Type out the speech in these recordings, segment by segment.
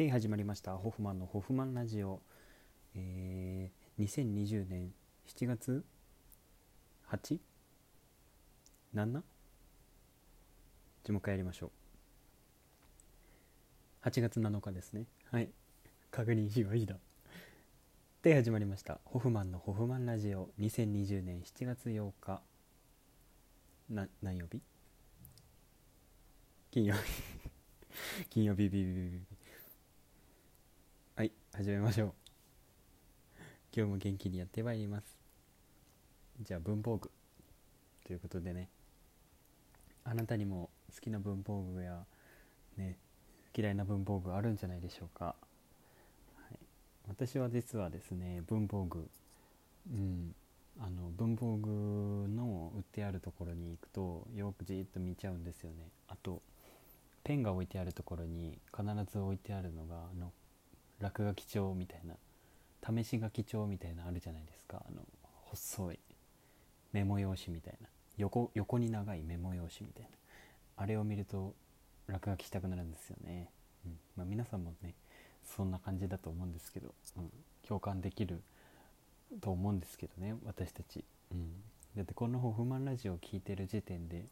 で始まりました。ホフマンのホフマンラジオ、えー、2020年7月 8? なんなじゃもう一回やりましょう。8月7日ですね。はい。確認しました。で始まりました。ホフマンのホフマンラジオ。2020年7月8日。な何曜日？金曜日。金曜日ビビビビビ。はい始めましょう。今日も元気にやってまいります。じゃあ文房具。ということでね。あなたにも好きな文房具やね嫌いな文房具あるんじゃないでしょうか。はい。私は実はですね文房具。うん。あの文房具の売ってあるところに行くとよくじっと見ちゃうんですよね。あとペンが置いてあるところに必ず置いてあるのがあの落書き帳みたいな試し書き帳みたいなあるじゃないですか。あの細いメモ用紙みたいな。横横に長いメモ用紙みたいな。あれを見ると落書きしたくなるんですよね、うん。まあ、皆さんもねそんな感じだと思うんですけど、うん、共感できると思うんですけどね私たち、うん、だってこのホフマンラジオを聴いてる時点で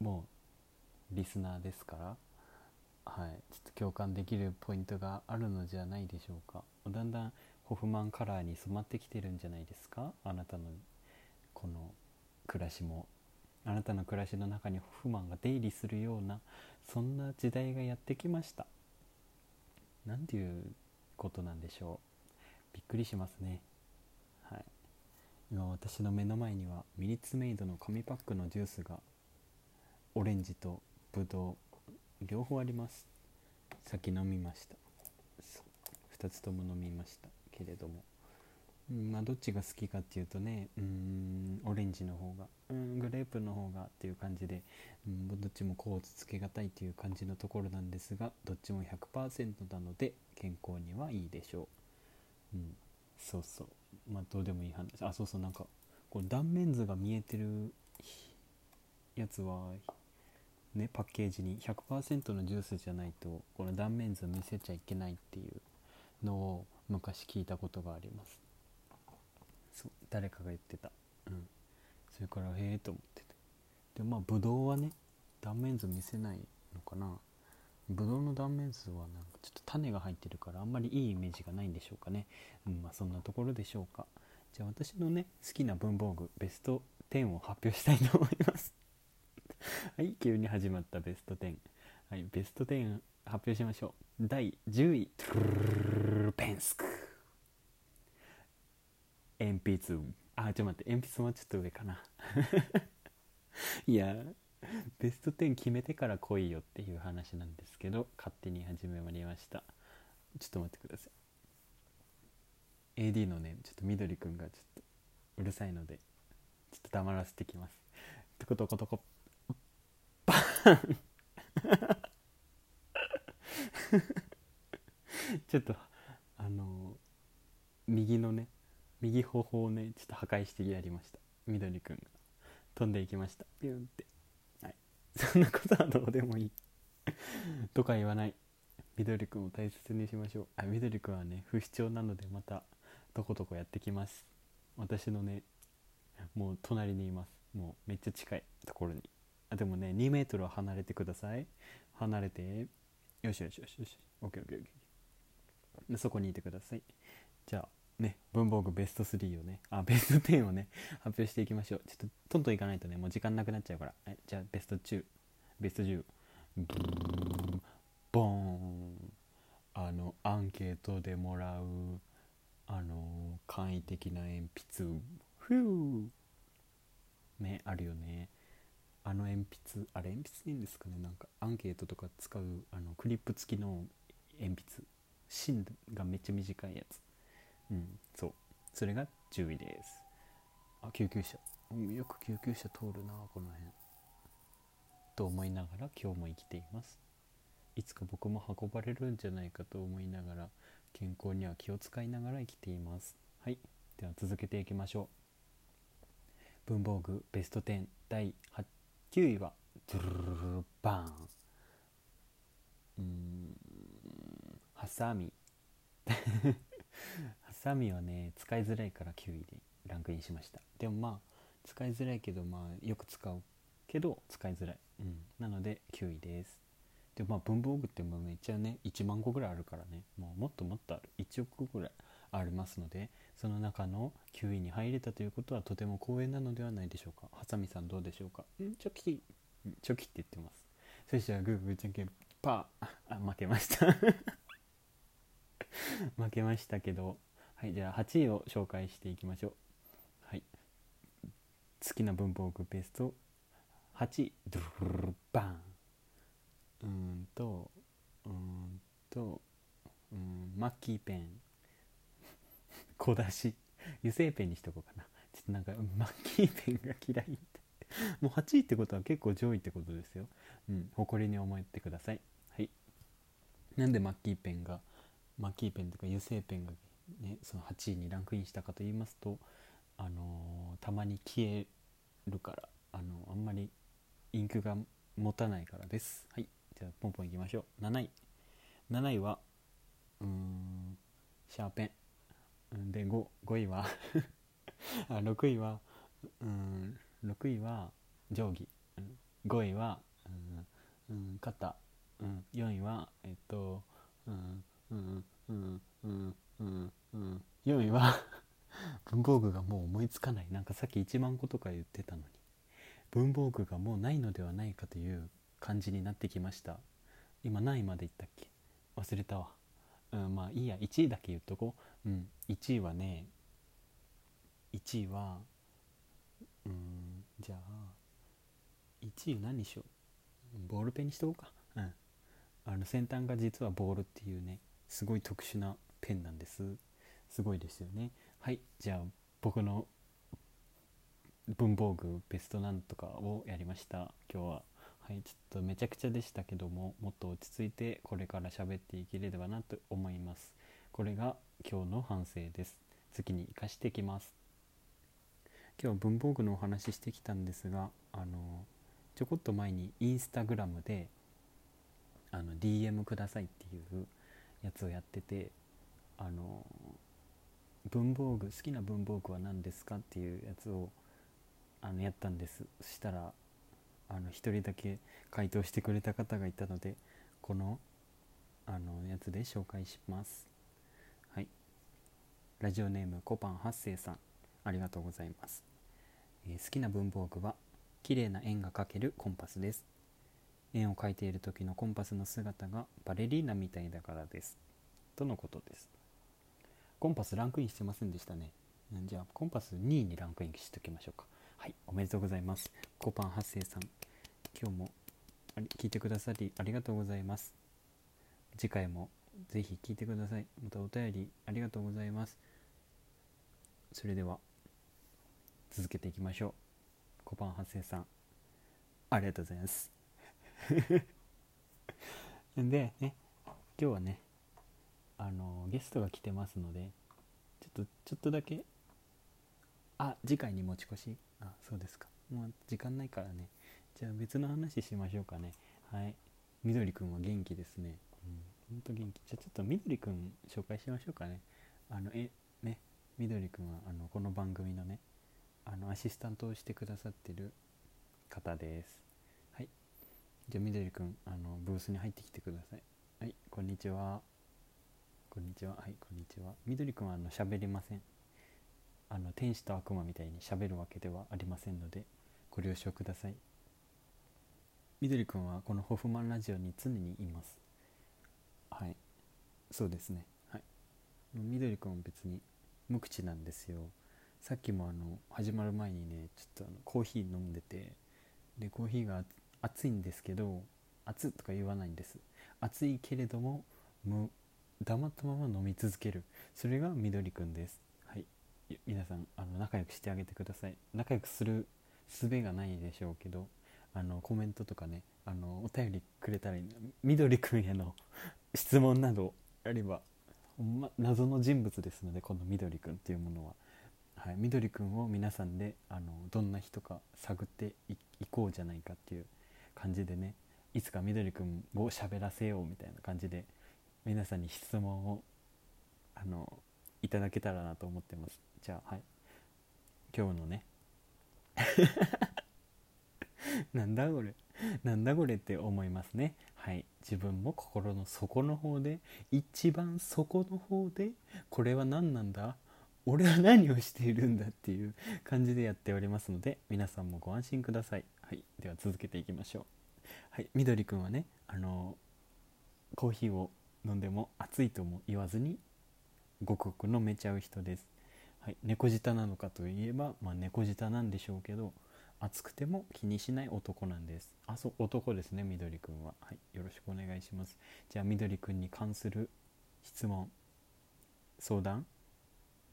もうリスナーですからちょっと共感できるポイントがあるのじゃないでしょうか。だんだんホフマンカラーに染まってきてるんじゃないですか？あなたのこの暮らしも。あなたの暮らしの中にホフマンが出入りするようなそんな時代がやってきました。何ていうことなんでしょう。びっくりしますね。はい。今私の目の前にはミニッツメイドの紙パックのジュースがオレンジとブドウ両方あります。先飲みました。2つとも飲みましたけれども。まあどっちが好きかっていうとねうんオレンジの方がうんグレープの方がっていう感じでうんどっちもコーツつけがたいという感じのところなんですがどっちも100%なので健康にはいいでしょう。うんそうそう。まあどうでもいい話。あそうそう。なんかこう断面図が見えてるやつはねパッケージに100%のジュースじゃないとこの断面図を見せちゃいけないっていうのを昔聞いたことがあります。そう誰かが言ってた。うん。それからへえと思ってて。でまあブドウはね断面図見せないのかな。ブドウの断面図はなんかちょっと種が入ってるからあんまりいいイメージがないんでしょうかね。うんまあそんなところでしょうか。じゃあ私のね好きな文房具ベスト10を発表したいと思います。はい急に始まったベスト10はいベスト10発表しましょう。第10位。ペンスク。鉛筆あちょっと待って。鉛筆もちょっと上かな。いやベスト10決めてから来いよっていう話なんですけど勝手に始めまりました。ちょっと待ってください。AD のねちょっとみどりくんがちょっとうるさいのでちょっと黙らせてきます。トコトコトコ。ちょっとあの右のね右頬をねちょっと破壊してやりました。みどりくんが。飛んでいきました。ピュンって。はい。そんなことはどうでもいい。とか言わない。みどりくんを大切にしましょう。あみどりくんはね不死鳥なのでまたとことこやってきます。私のねもう隣にいます。もうめっちゃ近いところに。あでもね2メートルは離れてください。離れて。よしよしよしよし。OKOKOK そこにいてください。じゃあね文房具ベスト3をね。あベスト10をね発表していきましょう。ちょっとトントンいかないとねもう時間なくなっちゃうから。はいじゃあベスト10ベスト10ボーン。あのアンケートでもらう。あの簡易的な鉛筆。フュー。ねあるよね。あの鉛筆あれ鉛筆でいいんですかね？なんかアンケートとか使うあのクリップ付きの鉛筆。芯がめっちゃ短いやつ。うんそう。それが10位です。あ救急車、よく救急車通るなこの辺。と思いながら今日も生きています。いつか僕も運ばれるんじゃないかと思いながら健康には気を使いながら生きています。はい。では続けていきましょう。文房具ベスト10第8 9位はドゥルルルバーンうーんハサミハサミはね使いづらいから9位でランクインしましたでもまあ使いづらいけどまあよく使うけど使いづらい、うん、なので9位ですでまあ文房具ってもめっちゃね1万個ぐらいあるからねもうもっともっとある1億個ぐらいありますのでその中の9位に入れたということはとても光栄なのではないでしょうか。ハサミさんどうでしょうか。んチョキ。チョキって言ってます。そしたらグーグーじゃんけんパー。あ負けました。負けましたけど。はいじゃあ8位を紹介していきましょう。はい。好きな文房具ベスト。8位ドゥルバンうんとうんとうんマッキーペン小出し。油性ペンにしとこうかな。ちょっとなんかマッキーペンが嫌いって。もう8位ってことは結構上位ってことですよ。うん誇りに思ってください。はい。なんでマッキーペンがマッキーペンとか油性ペンがねその8位にランクインしたかと言いますとあのー、たまに消えるからあのー、あんまりインクが持たないからです。はい。じゃあポンポンいきましょう。7位。7位はうーんシャーペン。で 5, 5位はあ6位はうん6位は定規。5位はうん、うん、肩、うん、4位はえっとうんうんうんうんうんうん4位は文房具がもう思いつかない。なんかさっき1万個とか言ってたのに。文房具がもうないのではないかという感じになってきました。今何位までいったっけ？忘れたわ。うんまあいいや1位だけ言っとこう。うん1位はね1位はうんじゃあ1位何にしよう。ボールペンにしとこうか。うん。あの先端が実はボールっていうねすごい特殊なペンなんです。すごいですよね。はいじゃあ僕の文房具ベストなんとかをやりました。今日は。はいちょっとめちゃくちゃでしたけどももっと落ち着いてこれから喋っていければなと思います。これが今日の反省です。次に生かしてきます。今日は文房具のお話ししてきたんですがあのちょこっと前にインスタグラムであの DM くださいっていうやつをやっててあの文房具好きな文房具は何ですかっていうやつをあのやったんです。そしたらあの1人だけ回答してくれた方がいたのでこのあのやつで紹介します。はい。ラジオネームコパン八世さん。ありがとうございます、えー、好きな文房具は綺麗な円が描けるコンパスです。円を描いている時のコンパスの姿がバレリーナみたいだからです。とのことです。コンパスランクインしてませんでしたね。じゃあコンパス2位にランクインしておきましょうか。はいおめでとうございます。コパン八世さん。今日も聞いてくださりありがとうございます。次回もぜひ聞いてください。またお便りありがとうございます。それでは続けていきましょう。コパン八世さん。ありがとうございます。でね今日はねあのゲストが来てますのでちょっとちょっとだけ。あ次回に持ち越し？あそうですか。もう時間ないからね。じゃあ別の話しましょうかね。はい。みどりくんは元気ですね。うん。ほんと元気。じゃあちょっとみどりくん紹介しましょうかね。あのえね。みどりくんはあのこの番組のねあのアシスタントをしてくださってる方です。はい。じゃあみどりくんあのブースに入ってきてください。はい。こんにちは。こんにちは。はい。こんにちは。みどりくんはあの喋りません。あの天使と悪魔みたいに喋るわけではありませんので。ご了承ください。みどりくんはこのホフマンラジオに常にいます。はい。そうですね。はい。みどりくんは別に無口なんですよ。さっきもあの始まる前にねちょっとあのコーヒー飲んでてでコーヒーが暑いんですけど熱とか言わないんです。暑いけれどもむ黙ったまま飲み続ける。それがみどりくんです。はい。皆さんあの仲良くしてあげてください。仲良くする術がないでしょうけどあのコメントとかねあのお便りくれたらみどりくんへの 質問などあれば、ま、謎の人物ですのでこのみどりくんっていうものは。はい、みどりくんを皆さんであのどんな人か探っていこうじゃないかっていう感じでねいつかみどりくんを喋らせようみたいな感じで皆さんに質問をあのいただけたらなと思ってます。じゃあはい。今日のね なんだこれ。なんだこれって思いますね。はい。自分も心の底の方で一番底の方でこれは何なんだ？俺は何をしているんだっていう感じでやっておりますので皆さんもご安心ください。はい。では続けていきましょう。はい。みどりくんはねあのコーヒーを飲んでも熱いとも言わずにごくごく飲めちゃう人です。はい猫舌なのかといえばまあ猫舌なんでしょうけど暑くても気にしない男なんです。あそう男ですねみどりくんは。はいよろしくお願いします。じゃあみどりくんに関する質問相談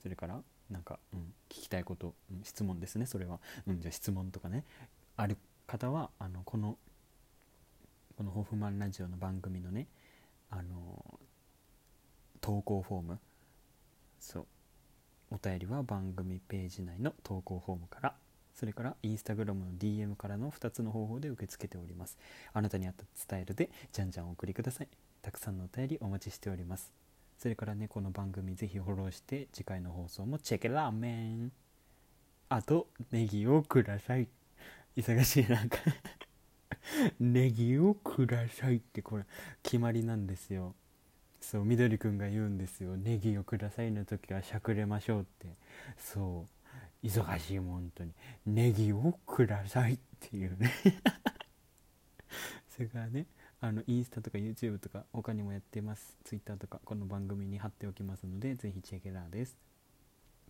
それからなんか、うん、聞きたいこと、うん質問ですねそれは、うん、じゃあ質問とかね。ある方はあのこのこのホフマンラジオの番組のねあの投稿フォームそうお便りは番組ページ内の投稿フォームからそれからインスタグラムの DM からの2つの方法で受け付けております。あなたに合ったスタイルでじゃんじゃんお送りください。たくさんのお便りお待ちしております。それからねこの番組ぜひフォローして次回の放送もチェケラーメン。あとネギをください。忙しいなんか。ネギをくださいってこれ決まりなんですよ。そうみどりくんが言うんですよ。ネギをくださいの時はしゃくれましょうって。そう。忙しいもん本当に。ネギをくださいっていうね。それからねあのインスタとか YouTube とか他にもやってます。Twitter とかこの番組に貼っておきますのでぜひチェケラーです。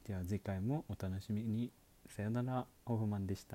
では次回もお楽しみに。さよなら。ホフマンでした。